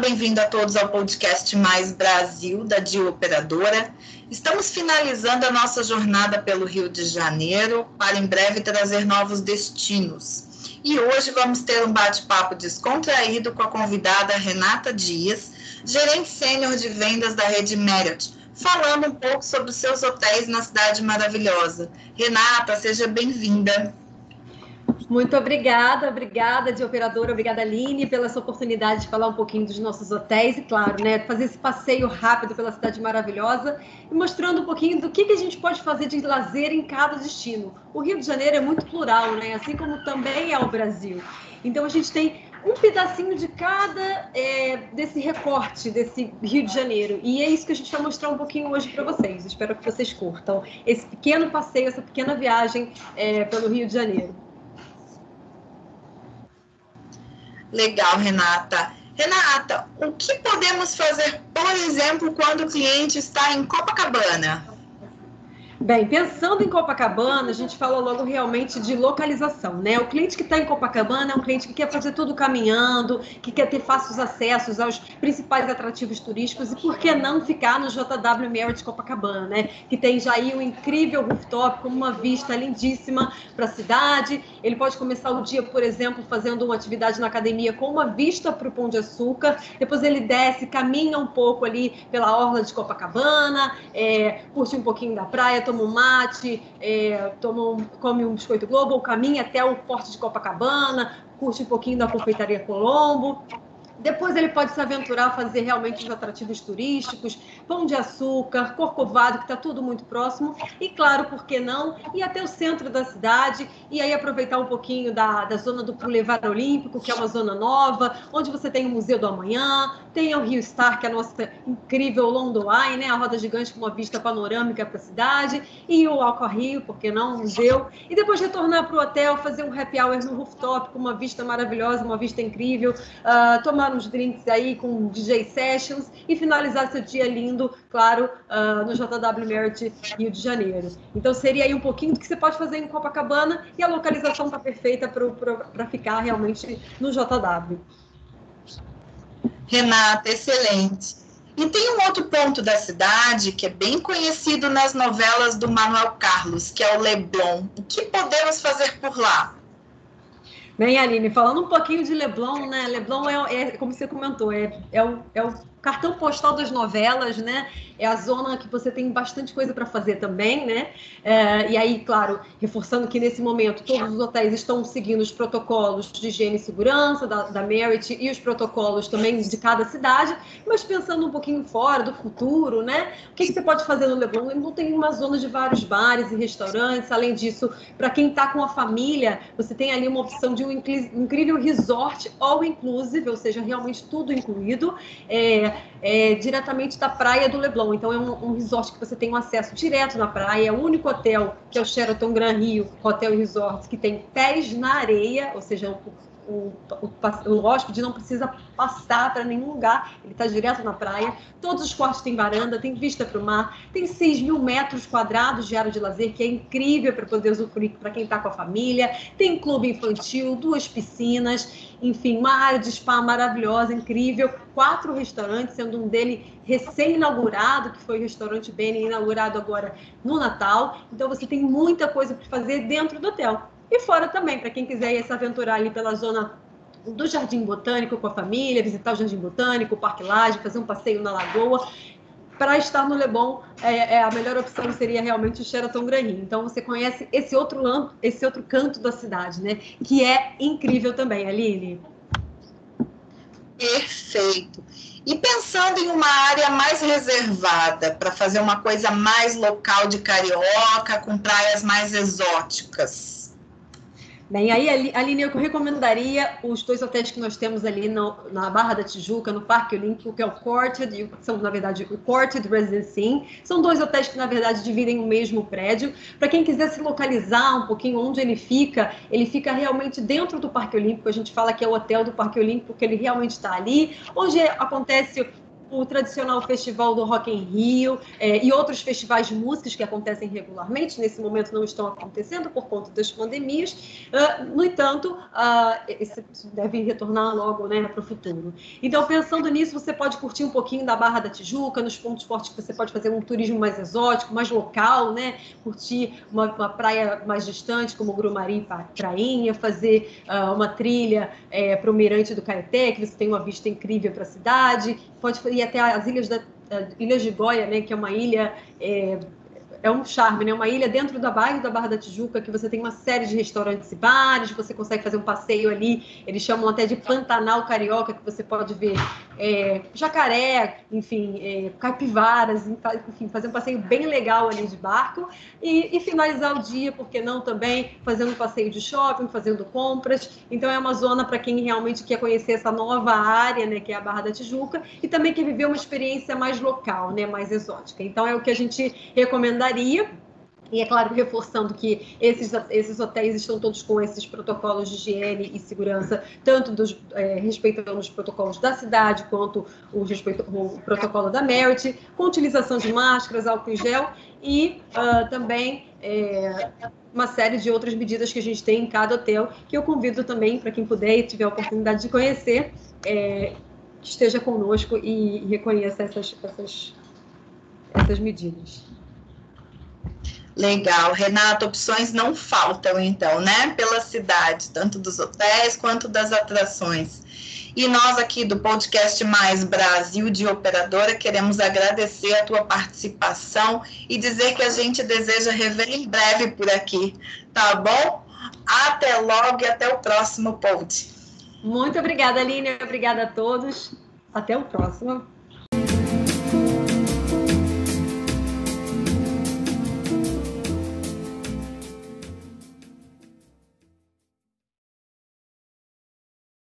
Bem-vindo a todos ao podcast Mais Brasil da Dio Operadora. Estamos finalizando a nossa jornada pelo Rio de Janeiro para em breve trazer novos destinos. E hoje vamos ter um bate-papo descontraído com a convidada Renata Dias, gerente sênior de vendas da rede Marriott, falando um pouco sobre os seus hotéis na cidade maravilhosa. Renata, seja bem-vinda. Muito obrigada, obrigada de operadora, obrigada Aline pela essa oportunidade de falar um pouquinho dos nossos hotéis e, claro, né, fazer esse passeio rápido pela cidade maravilhosa e mostrando um pouquinho do que, que a gente pode fazer de lazer em cada destino. O Rio de Janeiro é muito plural, né, assim como também é o Brasil. Então a gente tem um pedacinho de cada é, desse recorte desse Rio de Janeiro. E é isso que a gente vai mostrar um pouquinho hoje para vocês. Espero que vocês curtam esse pequeno passeio, essa pequena viagem é, pelo Rio de Janeiro. Legal, Renata. Renata, o que podemos fazer, por exemplo, quando o cliente está em Copacabana? Bem, pensando em Copacabana, a gente fala logo realmente de localização, né? O cliente que está em Copacabana é um cliente que quer fazer tudo caminhando, que quer ter fáceis acessos aos principais atrativos turísticos e por que não ficar no JW Marriott Copacabana, né? Que tem já aí um incrível rooftop com uma vista lindíssima para a cidade. Ele pode começar o dia, por exemplo, fazendo uma atividade na academia com uma vista para o Pão de Açúcar. Depois ele desce, caminha um pouco ali pela orla de Copacabana, é, curte um pouquinho da praia toma um mate, é, toma come um biscoito Globo, ou caminha até o Forte de Copacabana, curte um pouquinho da Confeitaria Colombo. Depois ele pode se aventurar a fazer realmente os atrativos turísticos, pão de açúcar, corcovado, que está tudo muito próximo. E claro, por que não? Ir até o centro da cidade e aí aproveitar um pouquinho da, da zona do Boulevard Olímpico, que é uma zona nova, onde você tem o Museu do Amanhã, tem o Rio Star, que é a nossa incrível London Eye, né? a roda gigante com uma vista panorâmica para a cidade, e o Alco Rio, por que não? O museu. E depois retornar para o hotel, fazer um happy hour no rooftop, com uma vista maravilhosa, uma vista incrível, uh, tomar tomar uns drinks aí com DJ Sessions e finalizar seu dia lindo, claro, uh, no JW Merit Rio de Janeiro. Então seria aí um pouquinho do que você pode fazer em Copacabana e a localização está perfeita para ficar realmente no JW. Renata, excelente. E tem um outro ponto da cidade que é bem conhecido nas novelas do Manuel Carlos, que é o Leblon. O que podemos fazer por lá? Bem, Aline, falando um pouquinho de Leblon, né? Leblon é, é como você comentou, é, é, o, é o cartão postal das novelas, né? É a zona que você tem bastante coisa para fazer também, né? É, e aí, claro, reforçando que nesse momento todos os hotéis estão seguindo os protocolos de higiene e segurança da, da Merit e os protocolos também de cada cidade, mas pensando um pouquinho fora do futuro, né? O que, que você pode fazer no Leblon? Leblon tem uma zona de vários bares e restaurantes. Além disso, para quem está com a família, você tem ali uma opção de um incrível resort all inclusive, ou seja, realmente tudo incluído. É, é, diretamente da praia do Leblon. Então, é um, um, resort que você tem um acesso direto na praia. É o único hotel, que é o Sheraton Gran Rio Hotel e Resort, que tem pés na areia, ou seja, o, o, o hóspede não precisa passar para nenhum lugar, ele está direto na praia. Todos os quartos têm varanda, tem vista para o mar, tem 6 mil metros quadrados de área de lazer, que é incrível para poder usufruir para quem está com a família. Tem clube infantil, duas piscinas, enfim, uma área de spa maravilhosa, incrível. Quatro restaurantes, sendo um dele recém-inaugurado, que foi o restaurante Beni, inaugurado agora no Natal. Então você tem muita coisa para fazer dentro do hotel. E fora também, para quem quiser ir se aventurar ali pela zona do Jardim Botânico com a família, visitar o Jardim Botânico, o Parque Laje, fazer um passeio na Lagoa. Para estar no Leblon, é, é, a melhor opção seria realmente o Sheraton Grand Rio. Então você conhece esse outro, esse outro canto da cidade, né? Que é incrível também, Aline. Perfeito. E pensando em uma área mais reservada, para fazer uma coisa mais local de carioca, com praias mais exóticas. Bem, aí, Aline, eu recomendaria os dois hotéis que nós temos ali no, na Barra da Tijuca, no Parque Olímpico, que é o Courted, e são, na verdade, o Courted Residence Inn. São dois hotéis que, na verdade, dividem o mesmo prédio. Para quem quiser se localizar um pouquinho onde ele fica, ele fica realmente dentro do Parque Olímpico. A gente fala que é o hotel do Parque Olímpico, porque ele realmente está ali, onde acontece o tradicional festival do Rock em Rio é, e outros festivais de músicas que acontecem regularmente. Nesse momento não estão acontecendo por conta das pandemias. Uh, no entanto, uh, esse deve retornar logo né, para o futuro. Então, pensando nisso, você pode curtir um pouquinho da Barra da Tijuca, nos pontos fortes que você pode fazer um turismo mais exótico, mais local, né? curtir uma, uma praia mais distante, como Grumari e Prainha, fazer uh, uma trilha é, para o Mirante do Caeté, que você tem uma vista incrível para a cidade, pode ir até as ilhas da Ilhas de Goia, né, que é uma ilha é, é um charme, né? Uma ilha dentro da bairro da Barra da Tijuca, que você tem uma série de restaurantes e bares, você consegue fazer um passeio ali, eles chamam até de Pantanal Carioca, que você pode ver é, jacaré, enfim, é, capivaras, enfim, fazer um passeio bem legal ali de barco e, e finalizar o dia, porque não também, fazendo um passeio de shopping, fazendo compras. Então é uma zona para quem realmente quer conhecer essa nova área, né, que é a Barra da Tijuca, e também quer viver uma experiência mais local, né, mais exótica. Então é o que a gente recomenda e é claro, reforçando que esses, esses hotéis estão todos com esses protocolos de higiene e segurança, tanto dos, é, respeitando os protocolos da cidade, quanto o, respeito, o protocolo da Merit, com utilização de máscaras, álcool em gel e uh, também é, uma série de outras medidas que a gente tem em cada hotel, que eu convido também para quem puder e tiver a oportunidade de conhecer, é, esteja conosco e, e reconheça essas, essas, essas medidas. Legal. Renata, opções não faltam, então, né? Pela cidade, tanto dos hotéis quanto das atrações. E nós aqui do podcast Mais Brasil de Operadora queremos agradecer a tua participação e dizer que a gente deseja rever em breve por aqui, tá bom? Até logo e até o próximo pod. Muito obrigada, Aline. Obrigada a todos. Até o próximo.